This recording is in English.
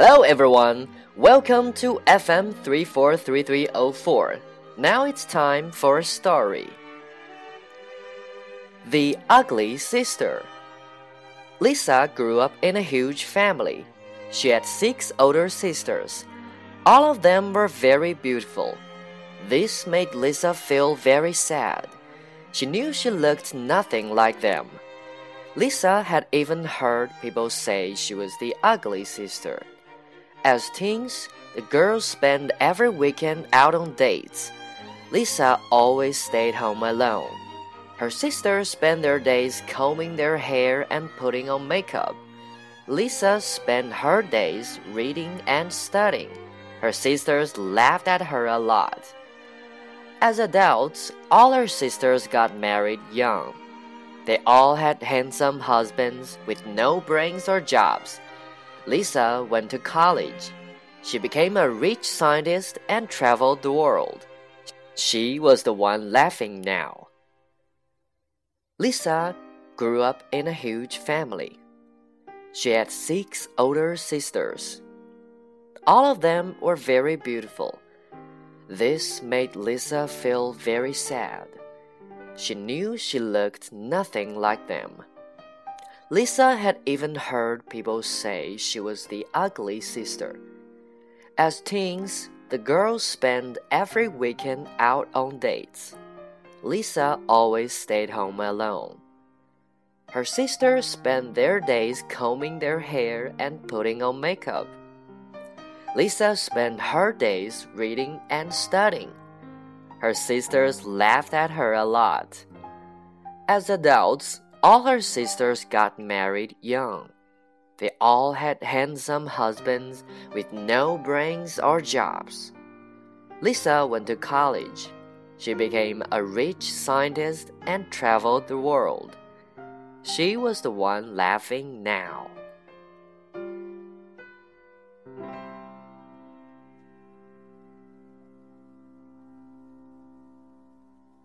Hello everyone, welcome to FM 343304. Now it's time for a story. The Ugly Sister. Lisa grew up in a huge family. She had six older sisters. All of them were very beautiful. This made Lisa feel very sad. She knew she looked nothing like them. Lisa had even heard people say she was the ugly sister. As teens, the girls spent every weekend out on dates. Lisa always stayed home alone. Her sisters spent their days combing their hair and putting on makeup. Lisa spent her days reading and studying. Her sisters laughed at her a lot. As adults, all her sisters got married young. They all had handsome husbands with no brains or jobs. Lisa went to college. She became a rich scientist and traveled the world. She was the one laughing now. Lisa grew up in a huge family. She had six older sisters. All of them were very beautiful. This made Lisa feel very sad. She knew she looked nothing like them. Lisa had even heard people say she was the ugly sister. As teens, the girls spent every weekend out on dates. Lisa always stayed home alone. Her sisters spent their days combing their hair and putting on makeup. Lisa spent her days reading and studying. Her sisters laughed at her a lot. As adults, all her sisters got married young. They all had handsome husbands with no brains or jobs. Lisa went to college. She became a rich scientist and traveled the world. She was the one laughing now.